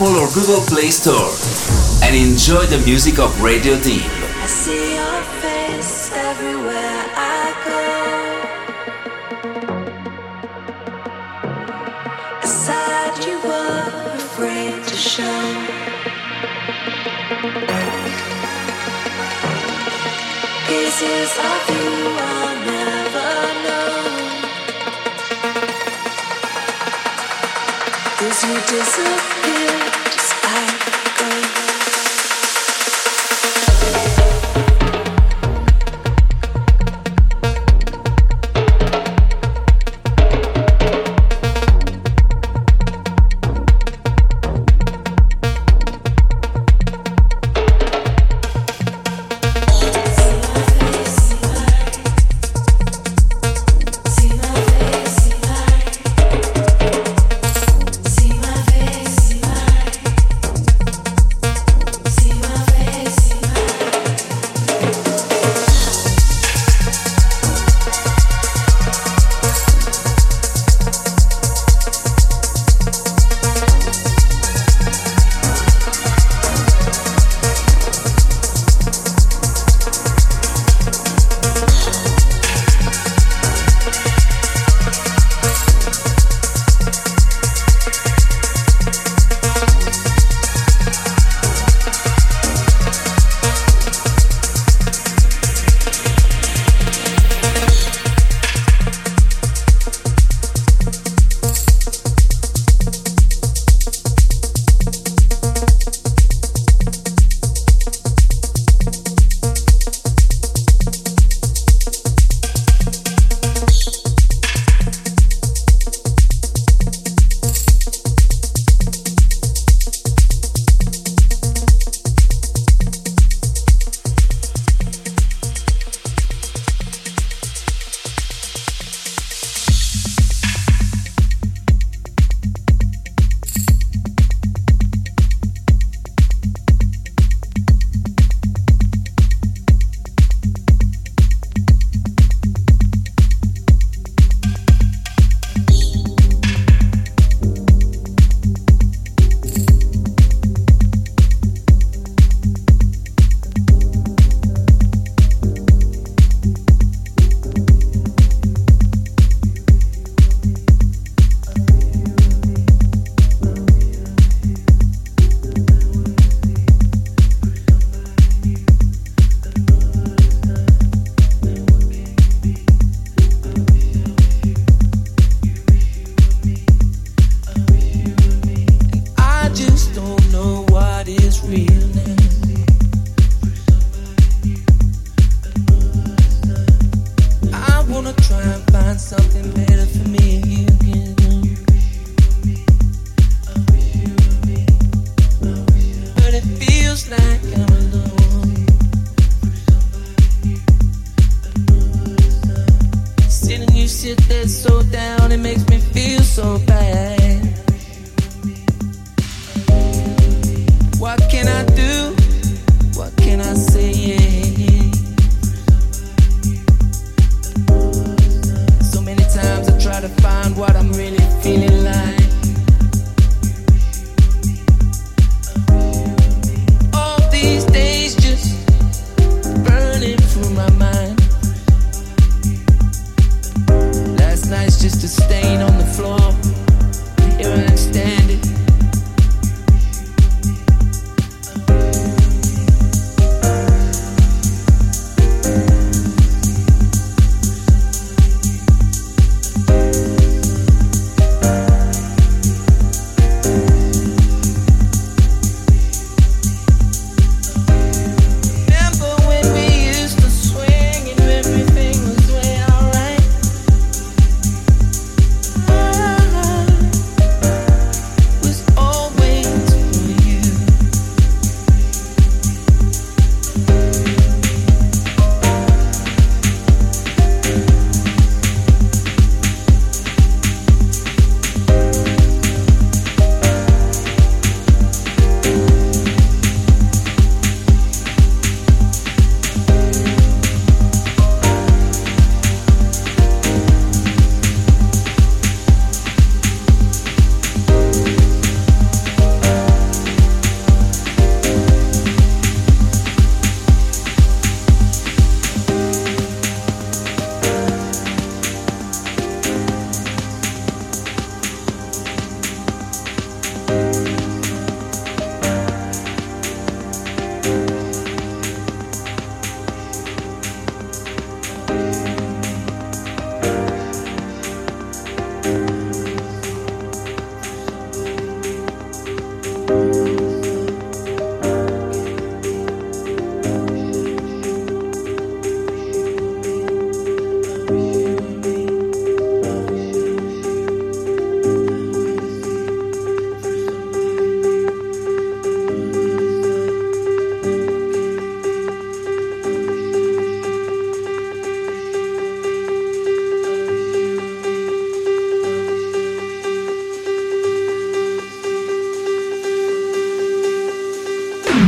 Apple or Google Play Store and enjoy the music of Radio Deep. I see your face everywhere I go. A side you were afraid to show. Pieces of you I'll never know. As you disappear,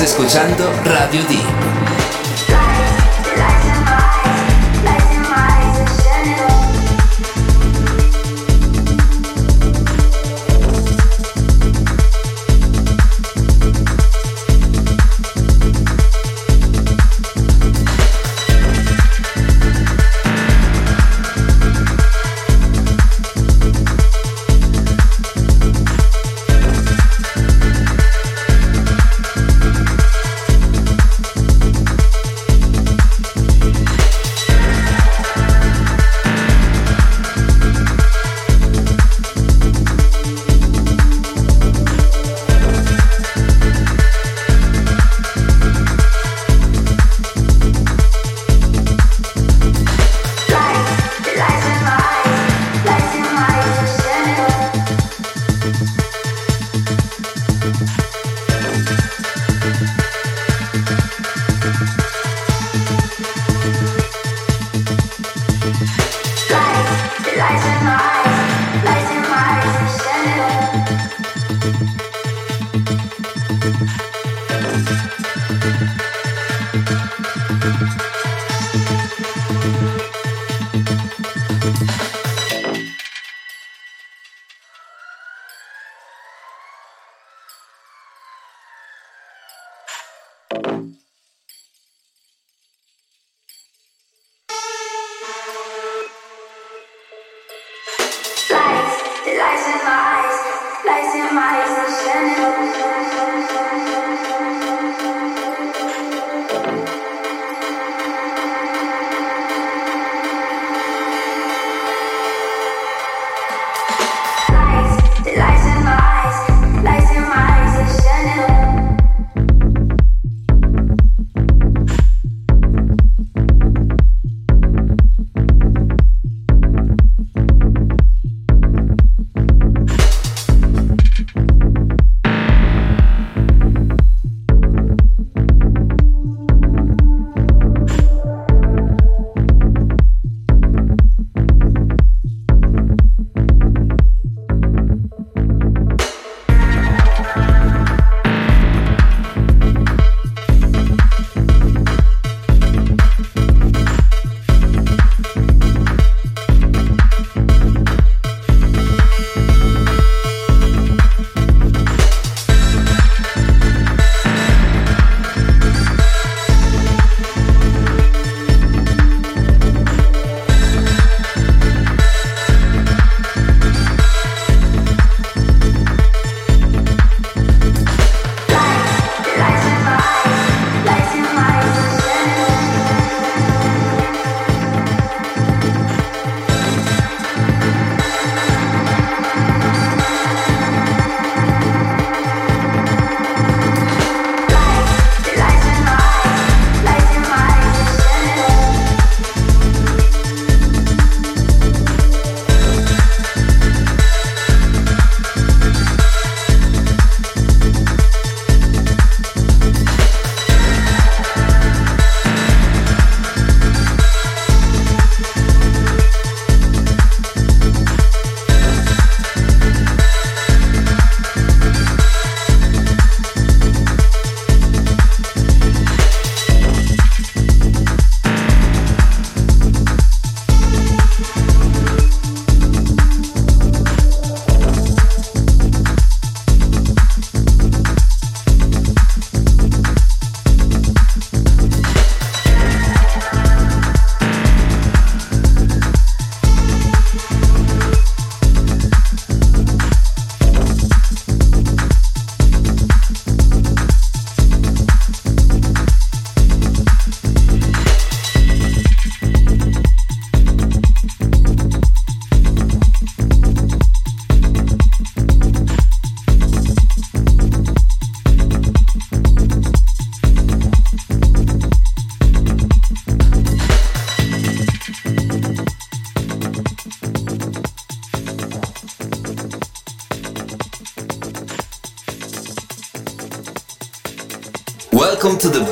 Escuchando Radio D.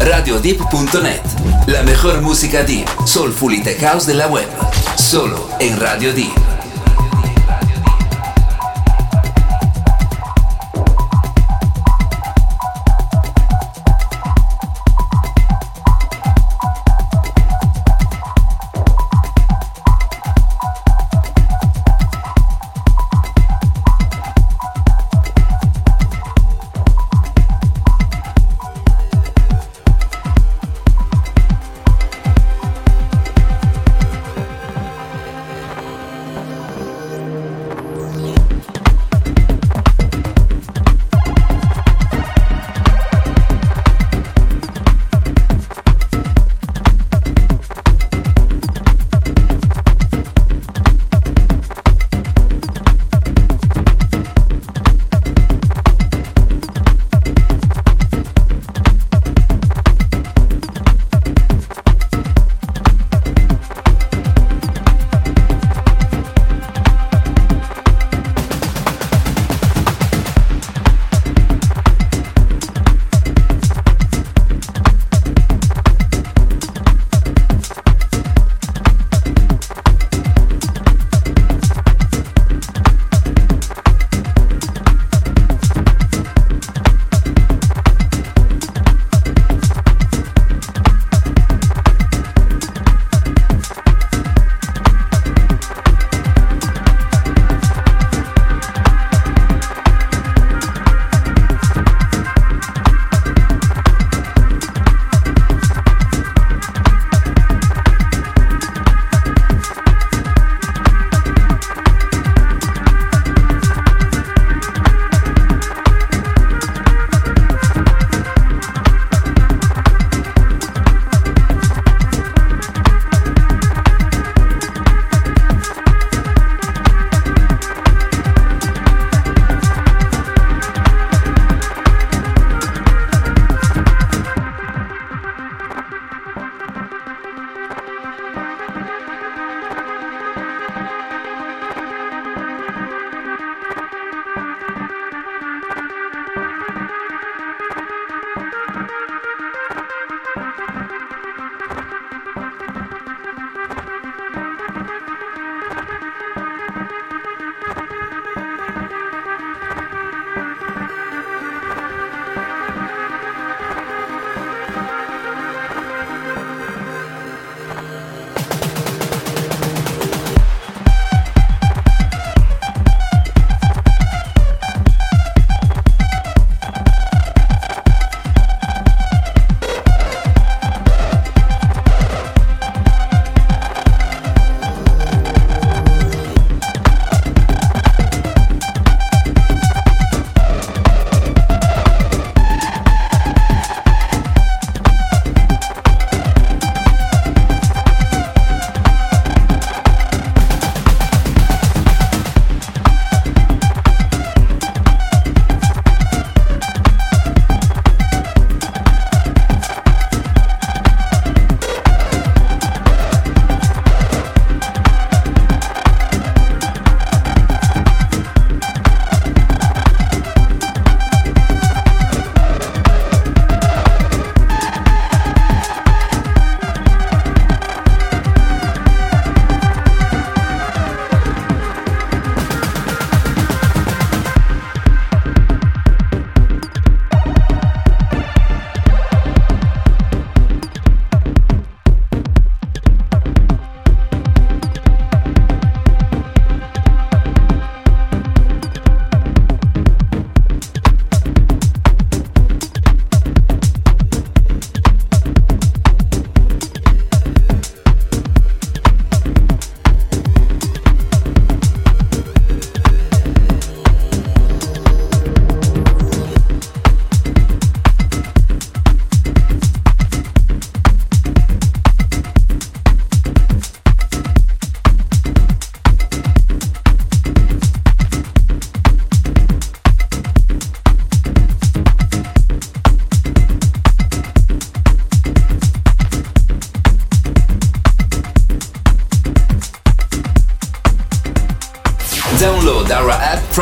RadioDeep.net, la mejor música deep, soulful y tech house de la web, solo en Radio Deep.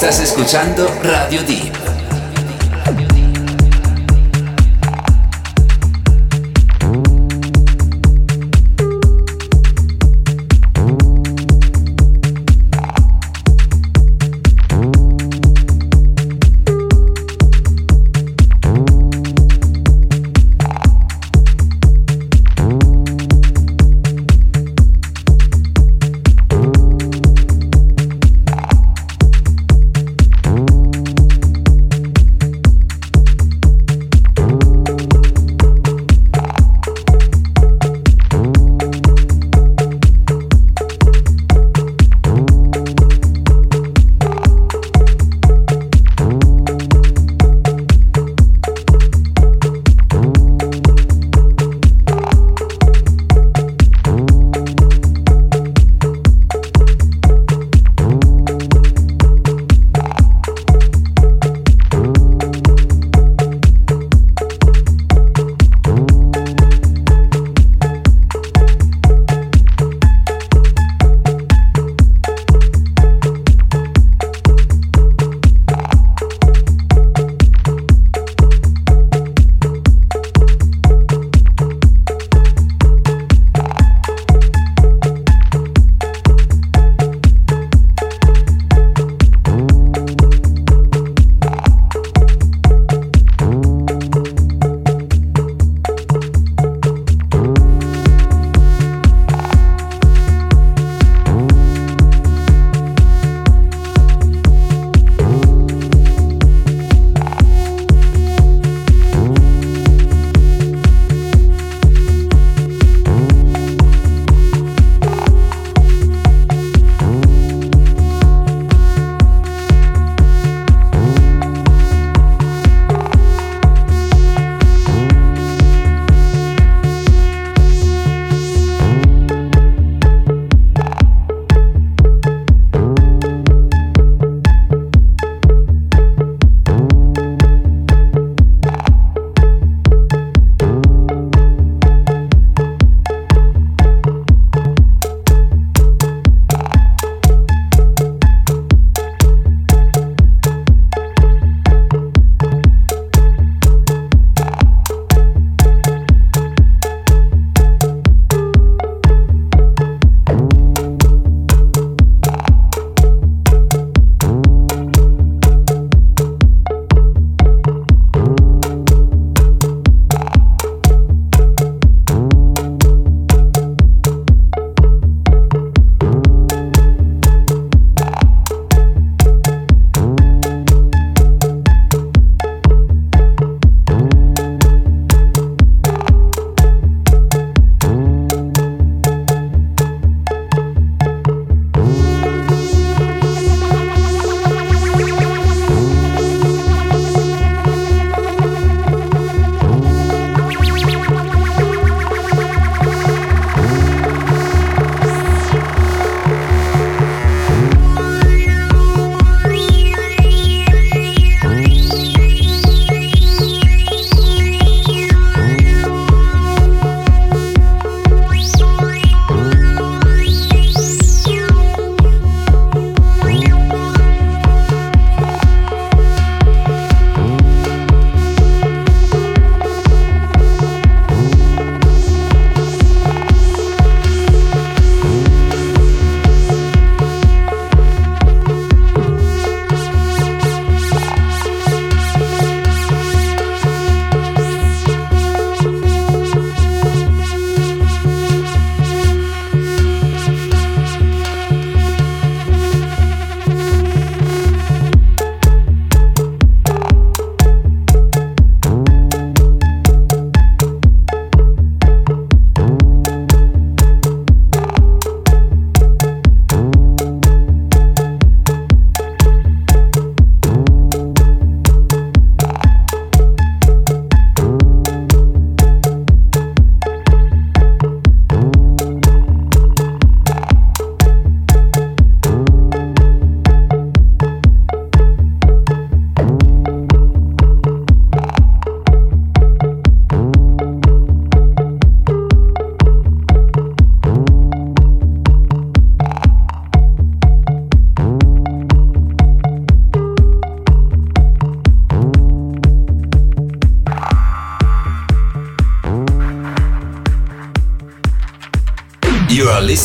Estás escuchando Radio Deep.